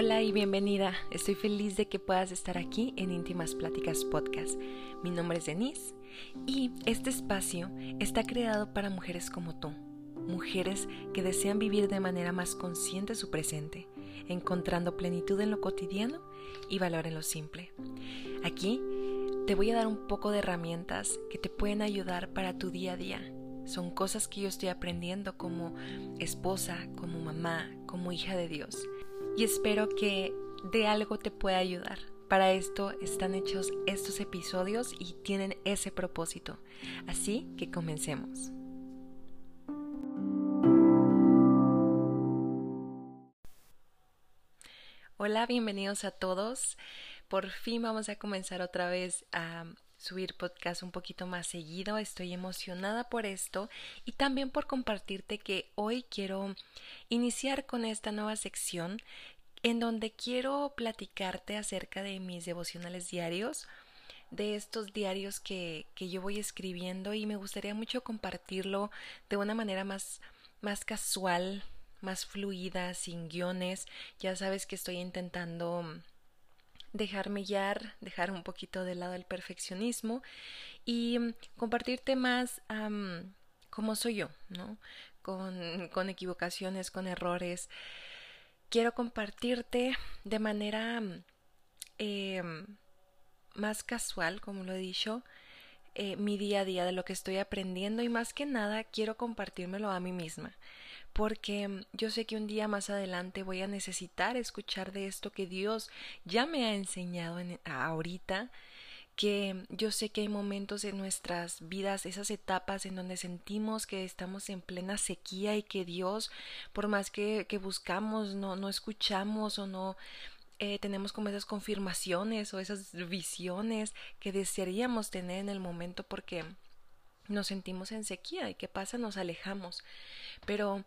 Hola y bienvenida. Estoy feliz de que puedas estar aquí en Íntimas Pláticas Podcast. Mi nombre es Denise y este espacio está creado para mujeres como tú, mujeres que desean vivir de manera más consciente su presente, encontrando plenitud en lo cotidiano y valor en lo simple. Aquí te voy a dar un poco de herramientas que te pueden ayudar para tu día a día. Son cosas que yo estoy aprendiendo como esposa, como mamá, como hija de Dios y espero que de algo te pueda ayudar. Para esto están hechos estos episodios y tienen ese propósito. Así que comencemos. Hola, bienvenidos a todos. Por fin vamos a comenzar otra vez a subir podcast un poquito más seguido. Estoy emocionada por esto y también por compartirte que hoy quiero iniciar con esta nueva sección en donde quiero platicarte acerca de mis devocionales diarios, de estos diarios que, que yo voy escribiendo y me gustaría mucho compartirlo de una manera más, más casual, más fluida, sin guiones. Ya sabes que estoy intentando dejarme guiar, dejar un poquito de lado el perfeccionismo y compartirte más cómo soy yo, ¿no? Con, con equivocaciones, con errores quiero compartirte de manera eh, más casual, como lo he dicho, eh, mi día a día de lo que estoy aprendiendo y más que nada quiero compartírmelo a mí misma porque yo sé que un día más adelante voy a necesitar escuchar de esto que Dios ya me ha enseñado en, ahorita que yo sé que hay momentos en nuestras vidas, esas etapas en donde sentimos que estamos en plena sequía y que Dios, por más que, buscamos, no, no escuchamos o no eh, tenemos como esas confirmaciones o esas visiones que desearíamos tener en el momento porque nos sentimos en sequía y qué pasa, nos alejamos. Pero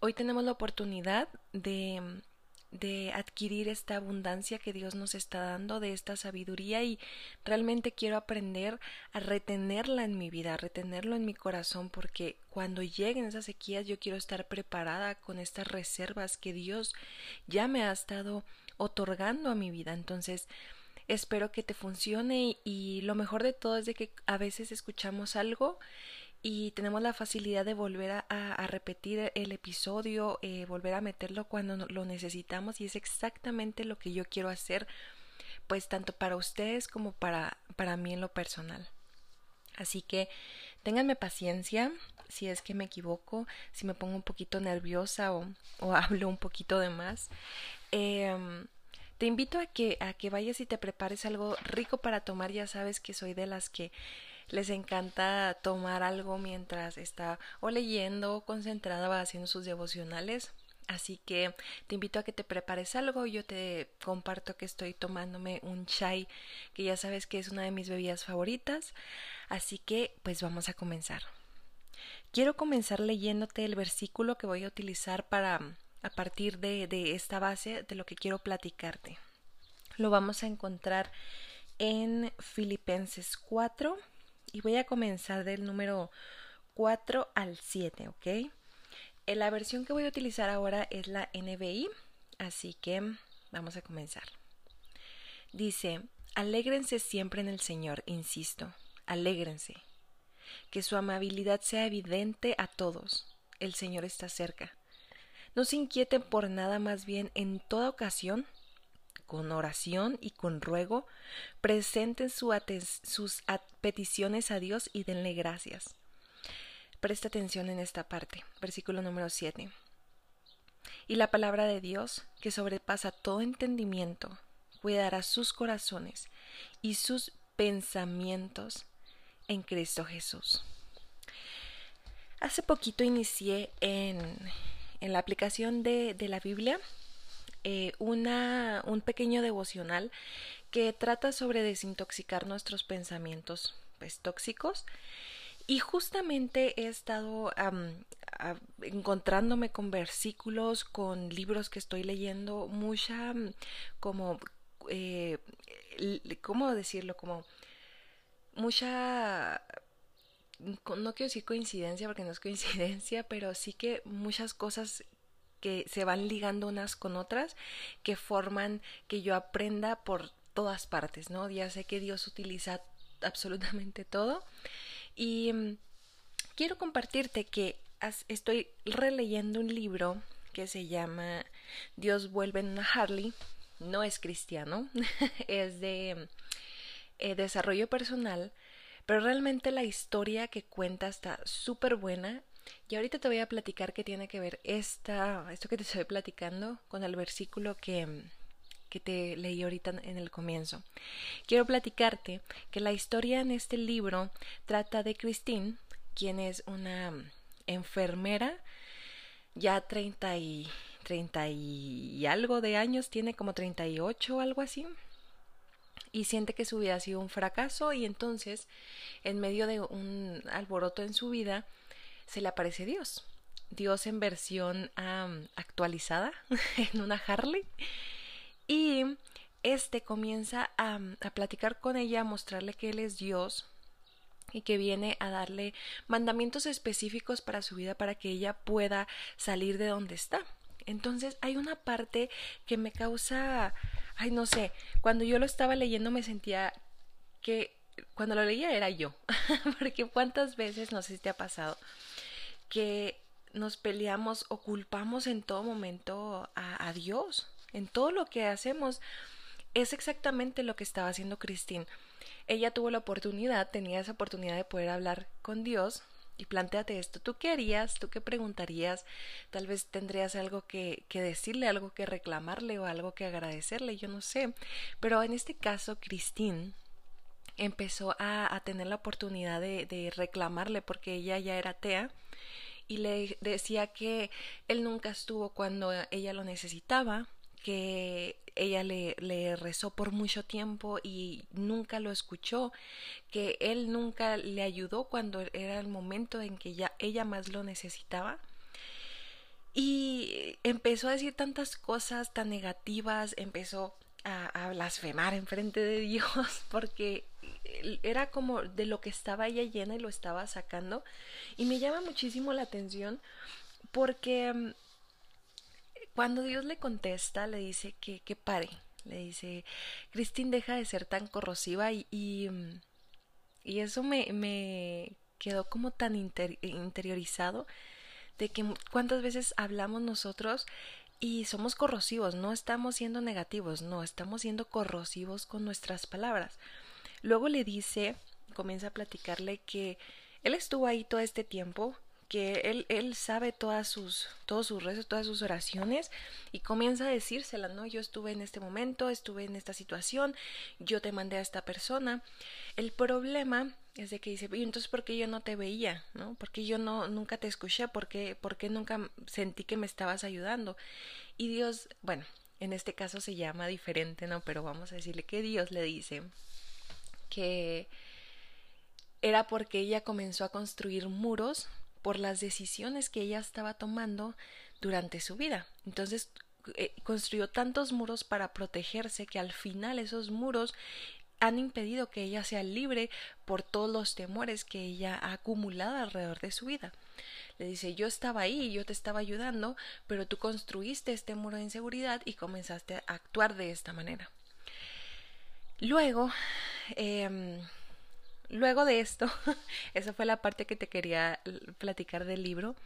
hoy tenemos la oportunidad de de adquirir esta abundancia que Dios nos está dando, de esta sabiduría y realmente quiero aprender a retenerla en mi vida, a retenerlo en mi corazón, porque cuando lleguen esas sequías yo quiero estar preparada con estas reservas que Dios ya me ha estado otorgando a mi vida. Entonces, espero que te funcione y, y lo mejor de todo es de que a veces escuchamos algo y tenemos la facilidad de volver a, repetir el episodio, eh, volver a meterlo cuando lo necesitamos y es exactamente lo que yo quiero hacer, pues tanto para ustedes como para, para mí en lo personal. Así que ténganme paciencia si es que me equivoco, si me pongo un poquito nerviosa o, o hablo un poquito de más. Em, te invito a que, a que vayas y te prepares algo rico para tomar. Ya sabes que soy de las que les encanta tomar algo mientras está o leyendo o concentrada o haciendo sus devocionales. Así que te invito a que te prepares algo. Yo te comparto que estoy tomándome un chai, que ya sabes que es una de mis bebidas favoritas. Así que, pues vamos a comenzar. Quiero comenzar leyéndote el versículo que voy a utilizar para, a partir de, de esta base, de lo que quiero platicarte. Lo vamos a encontrar en Filipenses 4, y voy a comenzar del número 4 al 7, ¿ok? Eh, la versión que voy a utilizar ahora es la NBI, así que vamos a comenzar. Dice, alégrense siempre en el Señor, insisto, alégrense. Que su amabilidad sea evidente a todos. El Señor está cerca. No se inquieten por nada, más bien en toda ocasión con oración y con ruego, presenten sus peticiones a Dios y denle gracias. Presta atención en esta parte, versículo número 7. Y la palabra de Dios, que sobrepasa todo entendimiento, cuidará sus corazones y sus pensamientos en Cristo Jesús. Hace poquito inicié en, en la aplicación de, de la Biblia eh, una, un pequeño devocional que trata sobre desintoxicar nuestros pensamientos pues, tóxicos. Y justamente he estado encontrándome con versículos, con libros que estoy leyendo, mucha como, eh, ¿cómo decirlo? Como mucha, no quiero decir coincidencia porque no es coincidencia, pero sí que muchas cosas que se van ligando unas con otras, que forman que yo aprenda por todas partes, ¿no? Ya sé que Dios utiliza absolutamente todo y mm, quiero compartirte que estoy releyendo un libro que se llama Dios vuelve en una Harley. No es cristiano, es de eh, desarrollo personal, pero realmente la historia que cuenta está súper buena. Y ahorita te voy a platicar qué tiene que ver esta, esto que te estoy platicando con el versículo que, que te leí ahorita en el comienzo. Quiero platicarte que la historia en este libro trata de Christine, quien es una enfermera ya 30 y, 30 y algo de años, tiene como 38 o algo así, y siente que su vida ha sido un fracaso y entonces, en medio de un alboroto en su vida, se le aparece Dios. Dios en versión actualizada, en una Harley, y este comienza a, a platicar con ella, a mostrarle que Él es Dios, y que viene a darle mandamientos específicos para su vida para que ella pueda salir de donde está. Entonces hay una parte que me causa, ay no sé, cuando yo lo estaba leyendo me sentía que cuando lo leía era yo, porque cuántas veces, no sé si te ha pasado, que nos peleamos o culpamos en todo momento a, Dios, en todo lo que hacemos. Es exactamente lo que estaba haciendo Cristín ella tuvo la oportunidad, tenía esa oportunidad de poder hablar con Dios y planteate esto, ¿tú qué harías? ¿Tú qué preguntarías? Tal vez tendrías algo que, que, decirle, algo que reclamarle o algo que agradecerle, yo no sé. Pero en este caso, Christine empezó a, a tener la oportunidad de, de reclamarle porque ella ya era atea y le decía que él nunca estuvo cuando ella lo necesitaba, que ella le, le, rezó por mucho tiempo y nunca lo escuchó, que él nunca le ayudó cuando era el momento en que ya ella más lo necesitaba. Y empezó a decir tantas cosas tan negativas, empezó a, a blasfemar en frente de Dios, porque era como de lo que estaba ella llena y lo estaba sacando. Y me llama muchísimo la atención porque mm, cuando Dios le contesta, le dice que, que pare. Le dice, Cristín, deja de ser tan corrosiva y, y, eso me, me, quedó como tan interiorizado de que cuántas veces hablamos nosotros y somos corrosivos, no estamos siendo negativos, no, estamos siendo corrosivos con nuestras palabras. Luego le dice, comienza a platicarle que él estuvo ahí todo este tiempo, que él, él sabe todas sus, todos sus rezos, todas sus oraciones y comienza a decírselas, ¿no? Yo estuve en este momento, estuve en esta situación, yo te mandé a esta persona. El problema es de que dice, y entonces ¿por qué yo no te veía? ¿No? ¿Por qué yo no, nunca te escuché? ¿Por qué, ¿Por qué nunca sentí que me estabas ayudando? Y Dios, bueno, en este caso se llama diferente, ¿no? Pero vamos a decirle que Dios le dice que era porque ella comenzó a construir muros por las decisiones que ella estaba tomando durante su vida. Entonces eh, construyó tantos muros para protegerse que al final esos muros han impedido que ella sea libre por todos los temores que ella ha acumulado alrededor de su vida. Le dice, yo estaba ahí, yo te estaba ayudando, pero tú construiste este muro de inseguridad y comenzaste a actuar de esta manera. Luego, eh, luego de esto, esa fue la parte que te quería platicar del libro.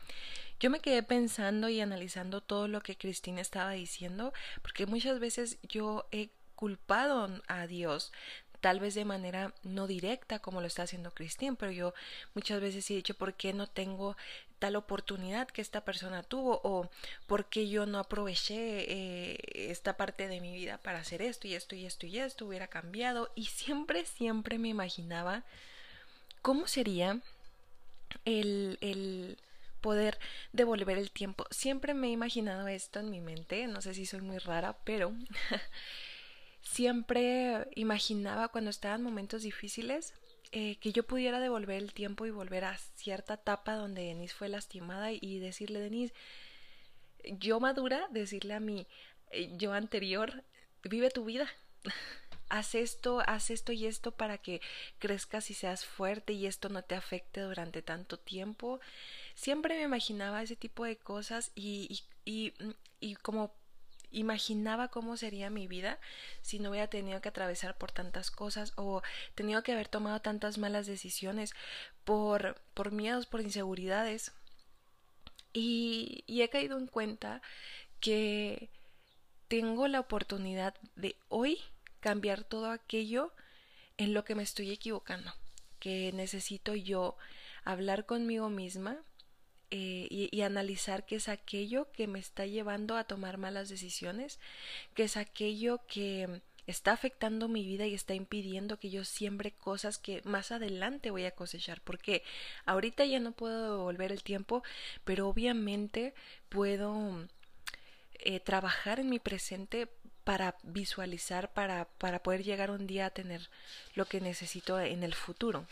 Yo me quedé pensando y analizando todo lo que Cristina estaba diciendo, porque muchas veces yo he culpado a Dios tal vez de manera no directa como lo está haciendo Cristina, pero yo muchas veces he dicho por qué no tengo tal oportunidad que esta persona tuvo o por qué yo no aproveché eh, esta parte de mi vida para hacer esto y esto y esto y esto hubiera cambiado y siempre siempre me imaginaba cómo sería el, el poder devolver el tiempo. Siempre me he imaginado esto en mi mente, no sé si soy muy rara, pero siempre imaginaba cuando estaban momentos difíciles eh, que yo pudiera devolver el tiempo y volver a cierta etapa donde Denise fue lastimada y decirle, Denise, yo madura, decirle a mi eh, yo anterior, vive tu vida. haz esto, haz esto y esto para que crezcas y seas fuerte y esto no te afecte durante tanto tiempo siempre me imaginaba ese tipo de cosas y, y, y, y como imaginaba cómo sería mi vida si no hubiera tenido que atravesar por tantas cosas o tenido que haber tomado tantas malas decisiones por, por miedos, por inseguridades. Y, y he caído en cuenta que tengo la oportunidad de hoy cambiar todo aquello en lo que me estoy equivocando, que necesito yo hablar conmigo misma eh, y, analizar qué es aquello que me está llevando a tomar malas decisiones, qué es aquello que está afectando mi vida y está impidiendo que yo siembre cosas que más adelante voy a cosechar, porque ahorita ya no puedo devolver el tiempo, pero obviamente puedo eh, trabajar en mi presente para visualizar, para, para poder llegar un día a tener lo que necesito en el futuro.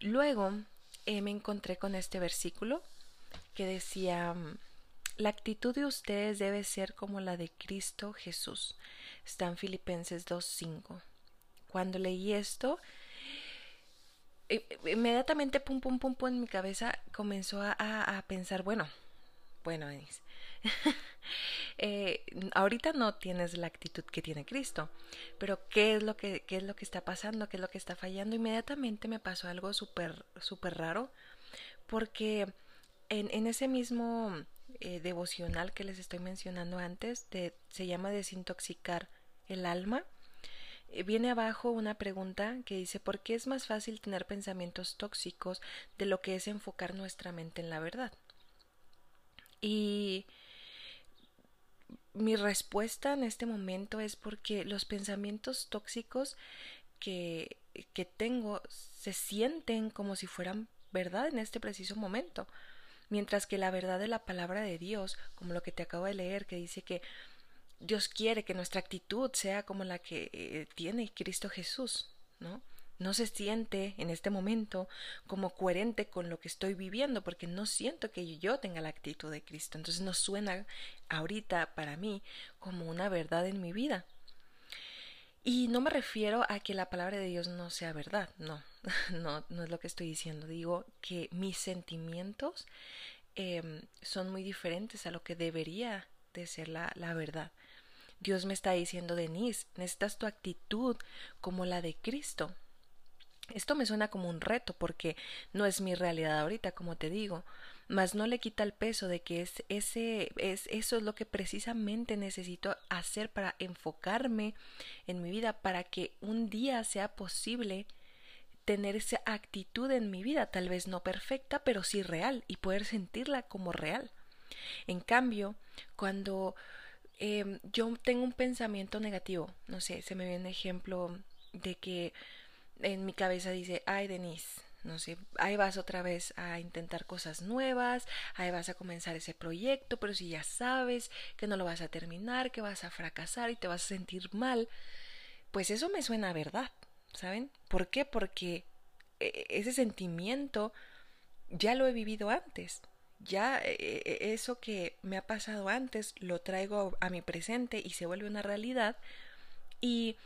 Luego, eh, me encontré con este versículo que decía, la actitud de ustedes debe ser como la de Cristo Jesús. Está en Filipenses 2.5. Cuando leí esto, eh, inmediatamente pum pum pum pum en mi cabeza comenzó a, a, pensar, bueno, bueno, Denise, eh, ahorita no tienes la actitud que tiene Cristo, pero ¿qué es lo que, qué es lo que está pasando? ¿Qué es lo que está fallando? Inmediatamente me pasó algo súper, raro, porque en, en ese mismo eh, devocional que les estoy mencionando antes, se llama desintoxicar el alma, eh, viene abajo una pregunta que dice ¿por qué es más fácil tener pensamientos tóxicos de lo que es enfocar nuestra mente en la verdad? Y mi respuesta en este momento es porque los pensamientos tóxicos que, que tengo se sienten como si fueran verdad en este preciso momento. Mientras que la verdad de la palabra de Dios, como lo que te acabo de leer, que dice que Dios quiere que nuestra actitud sea como la que eh, tiene Cristo Jesús, ¿no? No se siente en este momento como coherente con lo que estoy viviendo porque no siento que yo tenga la actitud de Cristo. Entonces no suena ahorita para mí como una verdad en mi vida. Y no me refiero a que la palabra de Dios no sea verdad, no, no, no es lo que estoy diciendo. Digo que mis sentimientos em, son muy diferentes a lo que debería de ser la, la verdad. Dios me está diciendo, Denise, necesitas tu actitud como la de Cristo. Esto me suena como un reto porque no es mi realidad ahorita, como te digo, mas no le quita el peso de que es ese es eso es lo que precisamente necesito hacer para enfocarme en mi vida para que un día sea posible tener esa actitud en mi vida, tal vez no perfecta, pero sí real y poder sentirla como real. En cambio, cuando eh, yo tengo un pensamiento negativo, no sé, se me viene un ejemplo de que en mi cabeza dice, ay Denise, no sé, ahí vas otra vez a intentar cosas nuevas, ahí vas a comenzar ese proyecto, pero si ya sabes que no lo vas a terminar, que vas a fracasar y te vas a sentir mal, pues eso me suena verdad, ¿saben? ¿Por qué? Porque e, ese sentimiento ya lo he vivido antes. Ya e, e, eso que me ha pasado antes lo traigo a mi presente y se vuelve una realidad y eh,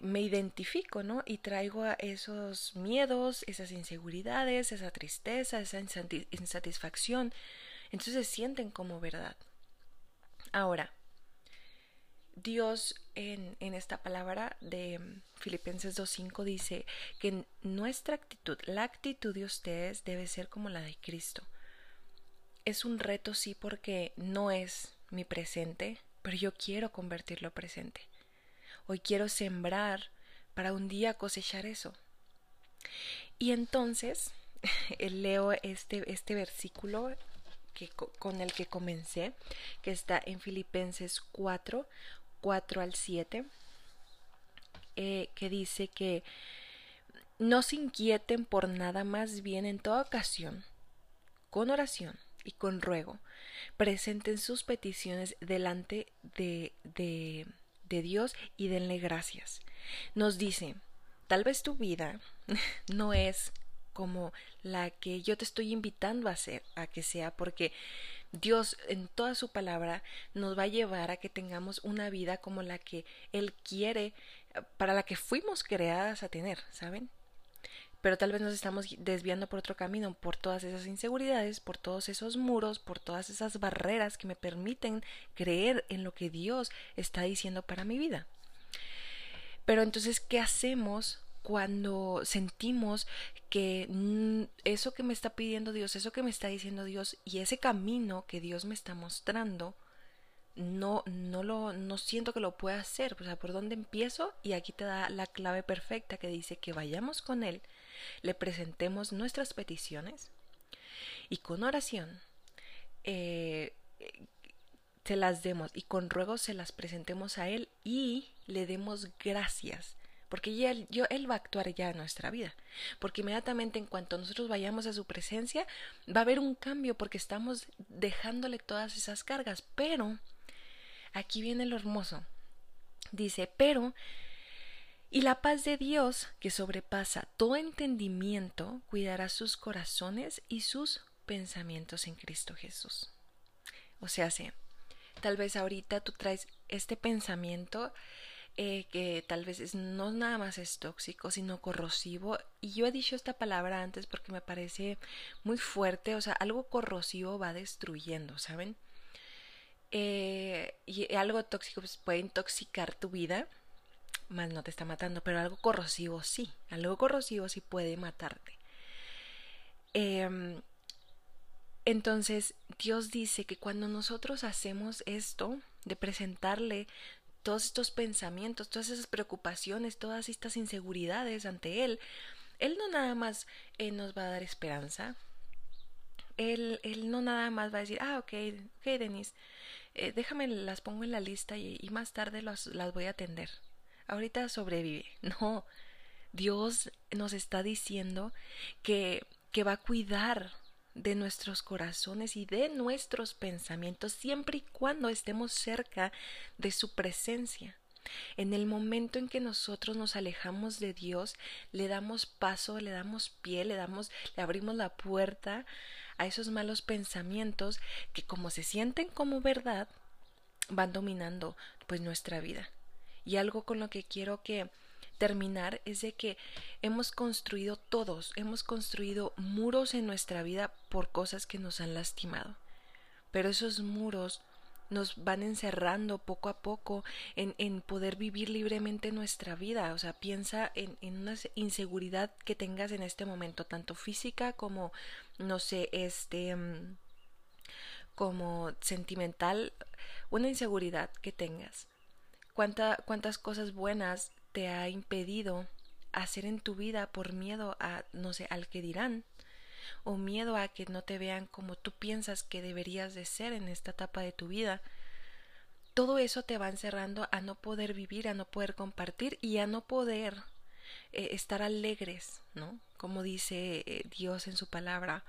me identifico, ¿no? Y traigo a esos miedos, esas inseguridades, esa tristeza, esa insatisfacción. Entonces se sienten como verdad. Ahora, Dios en, en esta palabra de Filipenses 2.5 dice que nuestra actitud, la actitud de ustedes debe ser como la de Cristo. Es un reto, sí, porque no es mi presente, pero yo quiero convertirlo presente. Hoy quiero sembrar para un día cosechar eso. Y entonces leo este, este versículo que, con el que comencé, que está en Filipenses 4, 4 al 7, eh, que dice que no se inquieten por nada más bien en toda ocasión, con oración y con ruego, presenten sus peticiones delante de, de de Dios y denle gracias. Nos dice, tal vez tu vida no es como la que yo te estoy invitando a hacer, a que sea, porque Dios en toda su palabra nos va a llevar a que tengamos una vida como la que Él quiere, para la que fuimos creadas a tener, ¿saben? Pero tal vez nos estamos desviando por otro camino, por todas esas inseguridades, por todos esos muros, por todas esas barreras que me permiten creer en lo que Dios está diciendo para mi vida. Pero entonces, ¿qué hacemos cuando sentimos que eso que me está pidiendo Dios, eso que me está diciendo Dios y ese camino que Dios me está mostrando, no, no lo, no siento que lo pueda hacer. O sea, ¿por dónde empiezo? Y aquí te da la clave perfecta que dice que vayamos con Él, le presentemos nuestras peticiones y con oración eh, se las demos y con ruego se las presentemos a Él y le demos gracias. Porque ya yo, él va a actuar ya en nuestra vida. Porque inmediatamente en cuanto nosotros vayamos a su presencia, va a haber un cambio porque estamos dejándole todas esas cargas. Pero Aquí viene lo hermoso. Dice, pero, y la paz de Dios, que sobrepasa todo entendimiento, cuidará sus corazones y sus pensamientos en Cristo Jesús. O sea, sí, tal vez ahorita tú traes este pensamiento eh, que tal vez no nada más es tóxico, sino corrosivo. Y yo he dicho esta palabra antes porque me parece muy fuerte, o sea, algo corrosivo va destruyendo, ¿saben? Eh, y algo tóxico pues, puede intoxicar tu vida, más no te está matando, pero algo corrosivo sí, algo corrosivo sí puede matarte. Em, entonces, Dios dice que cuando nosotros hacemos esto, de presentarle todos estos pensamientos, todas esas preocupaciones, todas estas inseguridades ante Él, Él no nada más eh, nos va a dar esperanza, él, él no nada más va a decir, ah, ok, ok, Denise, eh, déjame, las pongo en la lista y, más tarde las voy a atender. Ahorita sobrevive. No, Dios nos está diciendo que, que va a cuidar de nuestros corazones y de nuestros pensamientos siempre y cuando estemos cerca de su presencia. En el momento en que nosotros nos alejamos de Dios, le damos paso, le damos pie, le damos, le abrimos la puerta a esos malos pensamientos que como se sienten como verdad, van dominando pues nuestra vida. Y algo con lo que quiero que terminar es de que hemos construido todos, hemos construido muros en nuestra vida por cosas que nos han lastimado. Pero esos muros nos van encerrando poco a poco en, en poder vivir libremente nuestra vida. O sea, piensa en, en, una inseguridad que tengas en este momento, tanto física como, no sé, este, mm, como sentimental, una inseguridad que tengas. ¿Cuánta, cuántas cosas buenas te ha impedido hacer en tu vida por miedo a, no sé, al que dirán o miedo a que no te vean como tú piensas que deberías de ser en esta etapa de tu vida, todo eso te va encerrando a no poder vivir, a no poder compartir y a no poder eh, estar alegres, ¿no? Como dice eh, Dios en su palabra,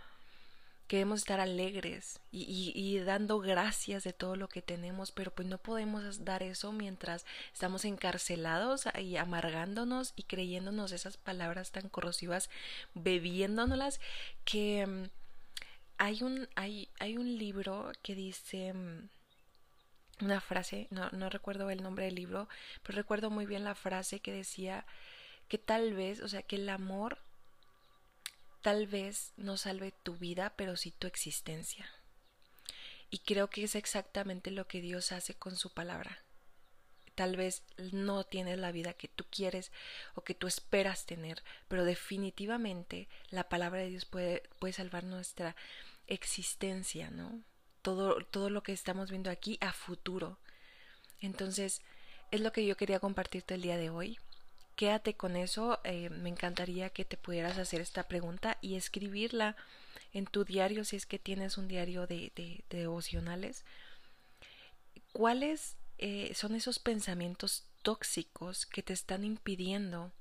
queremos estar alegres y, y, dando gracias de todo lo que tenemos, pero pues no podemos dar eso mientras estamos encarcelados y amargándonos y creyéndonos esas palabras tan corrosivas, bebiéndonoslas, que mm, hay un, hay, hay un libro que dice mm, una frase, no, no recuerdo el nombre del libro, pero recuerdo muy bien la frase que decía que tal vez, o sea, que el amor tal vez no salve tu vida, pero sí tu existencia. Y creo que es exactamente lo que Dios hace con su palabra. Tal vez no tienes la vida que tú quieres o que tú esperas tener, pero definitivamente la palabra de Dios puede, puede salvar nuestra existencia, ¿no? Todo, todo lo que estamos viendo aquí a futuro. Entonces, es lo que yo quería compartirte el día de hoy quédate con eso. Eh, me encantaría que te pudieras hacer esta pregunta y escribirla en tu diario si es que tienes un diario de, devocionales. ¿Cuáles eh, son esos pensamientos tóxicos que te están impidiendo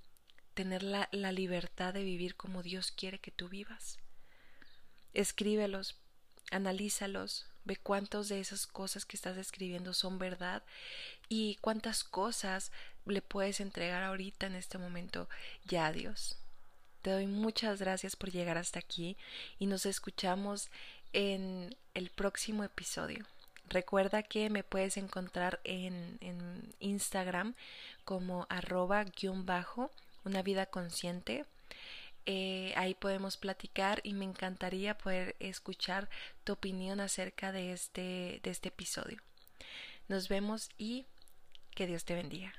tener la, la libertad de vivir como Dios quiere que tú vivas? Escríbelos, analízalos, ve cuántas de esas cosas que estás escribiendo son verdad y cuántas cosas le puedes entregar ahorita en este momento ya a Dios. Te doy muchas gracias por llegar hasta aquí y nos escuchamos en el próximo episodio. Recuerda que me puedes encontrar en, en Instagram como arroba guion bajo una vida consciente Eh, ahí podemos platicar y me encantaría poder escuchar tu opinión acerca de este, de este episodio. Nos vemos y que Dios te bendiga.